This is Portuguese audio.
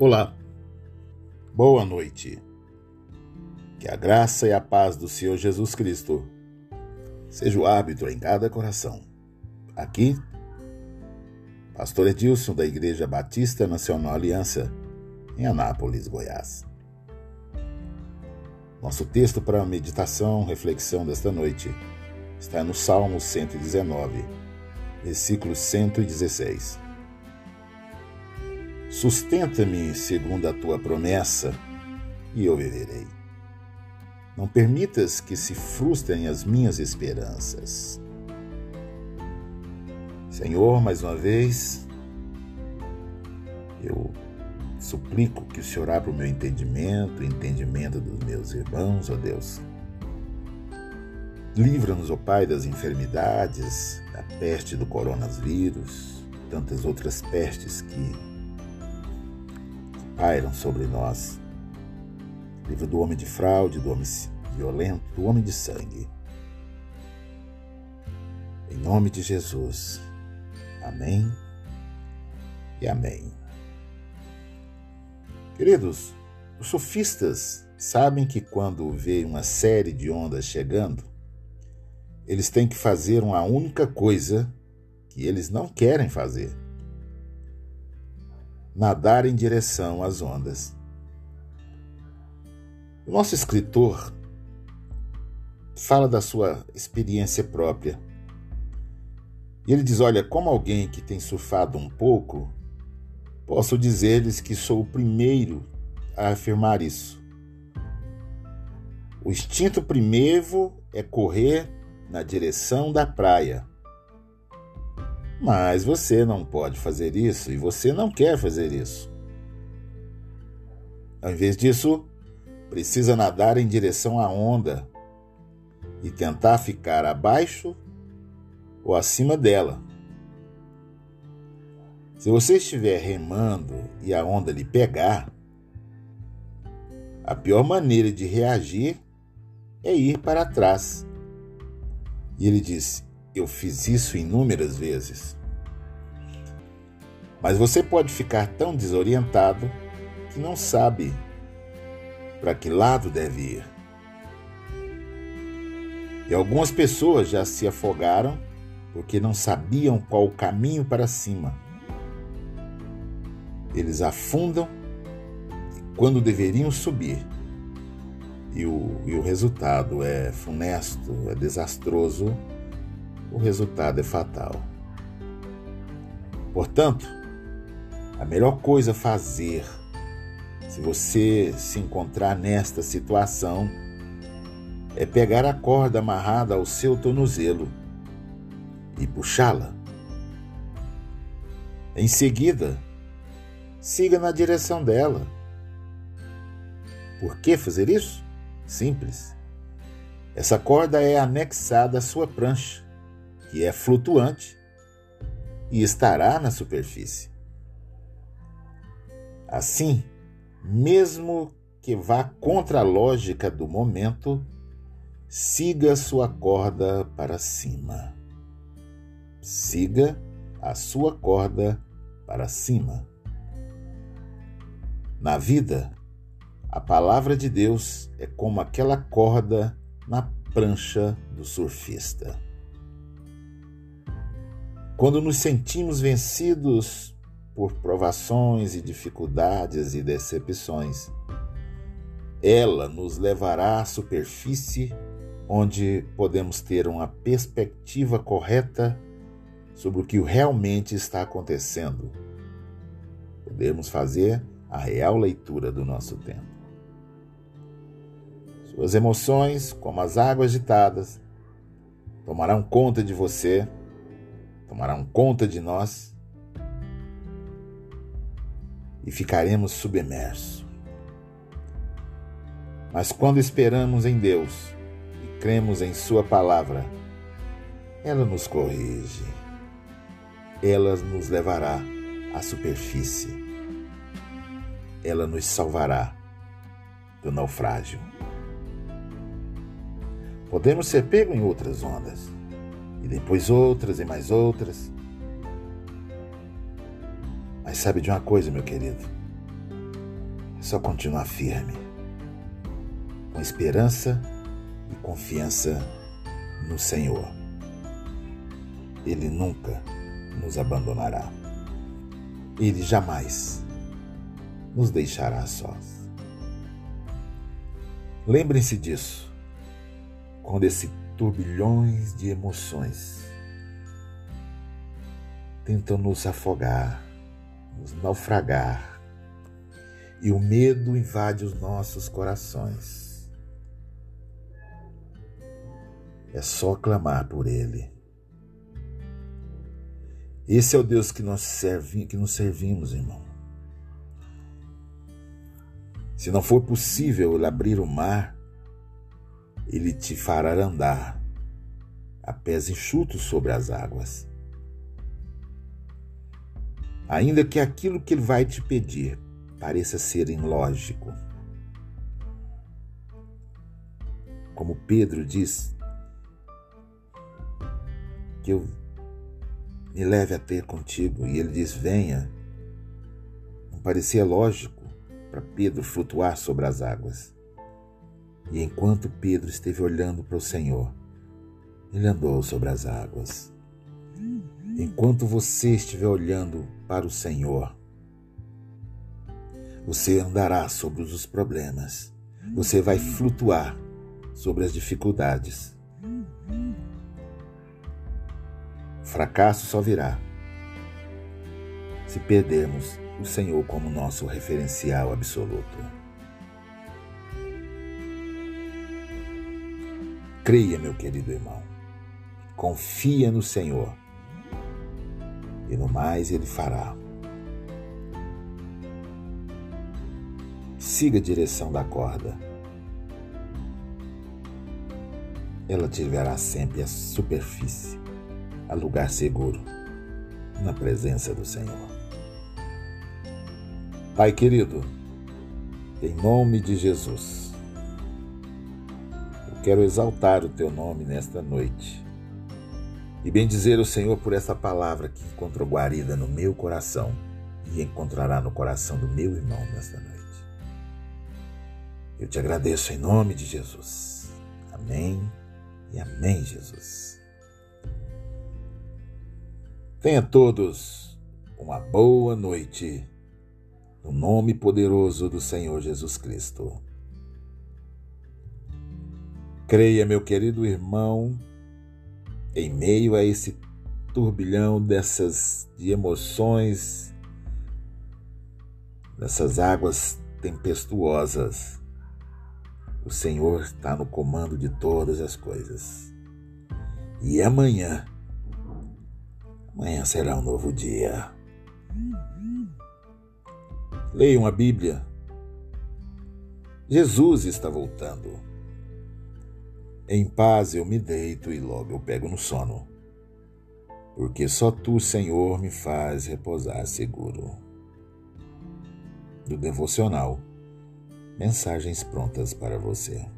Olá, boa noite. Que a graça e a paz do Senhor Jesus Cristo seja o árbitro em cada coração. Aqui, Pastor Edilson, da Igreja Batista Nacional Aliança, em Anápolis, Goiás. Nosso texto para a meditação, reflexão desta noite está no Salmo 119, versículo 116. Sustenta-me segundo a tua promessa, e eu viverei. Não permitas que se frustrem as minhas esperanças. Senhor, mais uma vez, eu suplico que o Senhor abra o meu entendimento, o entendimento dos meus irmãos, ó Deus. Livra-nos, ó Pai, das enfermidades, da peste do coronavírus, tantas outras pestes que pairam sobre nós. Livro do homem de fraude, do homem violento, do homem de sangue. Em nome de Jesus. Amém e amém. Queridos, os sofistas sabem que quando vê uma série de ondas chegando, eles têm que fazer uma única coisa que eles não querem fazer nadar em direção às ondas. O nosso escritor fala da sua experiência própria. E ele diz: Olha, como alguém que tem surfado um pouco, posso dizer-lhes que sou o primeiro a afirmar isso. O instinto primeiro é correr na direção da praia. Mas você não pode fazer isso e você não quer fazer isso. Ao invés disso, precisa nadar em direção à onda e tentar ficar abaixo ou acima dela. Se você estiver remando e a onda lhe pegar, a pior maneira de reagir é ir para trás. E ele disse: eu fiz isso inúmeras vezes. Mas você pode ficar tão desorientado que não sabe para que lado deve ir. E algumas pessoas já se afogaram porque não sabiam qual o caminho para cima. Eles afundam quando deveriam subir. E o, e o resultado é funesto, é desastroso o resultado é fatal. Portanto, a melhor coisa a fazer, se você se encontrar nesta situação, é pegar a corda amarrada ao seu tornozelo e puxá-la. Em seguida, siga na direção dela. Por que fazer isso? Simples. Essa corda é anexada à sua prancha que é flutuante e estará na superfície. Assim, mesmo que vá contra a lógica do momento, siga sua corda para cima. Siga a sua corda para cima. Na vida, a palavra de Deus é como aquela corda na prancha do surfista. Quando nos sentimos vencidos por provações e dificuldades e decepções, ela nos levará à superfície onde podemos ter uma perspectiva correta sobre o que realmente está acontecendo. Podemos fazer a real leitura do nosso tempo. Suas emoções, como as águas agitadas, tomarão conta de você tomarão conta de nós e ficaremos submersos. Mas quando esperamos em Deus e cremos em Sua palavra, ela nos corrige, ela nos levará à superfície, ela nos salvará do naufrágio. Podemos ser pegos em outras ondas e depois outras e mais outras. Mas sabe de uma coisa, meu querido? só continuar firme, com esperança e confiança no Senhor. Ele nunca nos abandonará. Ele jamais nos deixará sós. Lembrem-se disso quando esse turbilhões de emoções tentam nos afogar, nos naufragar, e o medo invade os nossos corações. É só clamar por Ele. Esse é o Deus que nós, servi, que nos servimos, irmão. Se não for possível ele abrir o mar, ele te fará andar a pés enxutos sobre as águas. Ainda que aquilo que ele vai te pedir pareça ser ilógico. Como Pedro diz, que eu me leve a ter contigo, e ele diz: Venha. Não parecia lógico para Pedro flutuar sobre as águas. E enquanto Pedro esteve olhando para o Senhor, ele andou sobre as águas. Enquanto você estiver olhando para o Senhor, você andará sobre os problemas. Você vai flutuar sobre as dificuldades. O fracasso só virá se perdermos o Senhor como nosso referencial absoluto. Creia, meu querido irmão. Confia no Senhor. E no mais Ele fará. Siga a direção da corda. Ela te levará sempre à superfície, a lugar seguro, na presença do Senhor. Pai querido, em nome de Jesus, Quero exaltar o teu nome nesta noite e bendizer o Senhor por essa palavra que encontrou guarida no meu coração e encontrará no coração do meu irmão nesta noite. Eu te agradeço em nome de Jesus. Amém e amém, Jesus. Tenha todos uma boa noite, no nome poderoso do Senhor Jesus Cristo. Creia, meu querido irmão, em meio a esse turbilhão dessas de emoções, dessas águas tempestuosas, o Senhor está no comando de todas as coisas. E amanhã, amanhã será um novo dia. Leiam a Bíblia. Jesus está voltando. Em paz eu me deito e logo eu pego no sono, porque só tu, Senhor, me faz repousar seguro. Do devocional, mensagens prontas para você.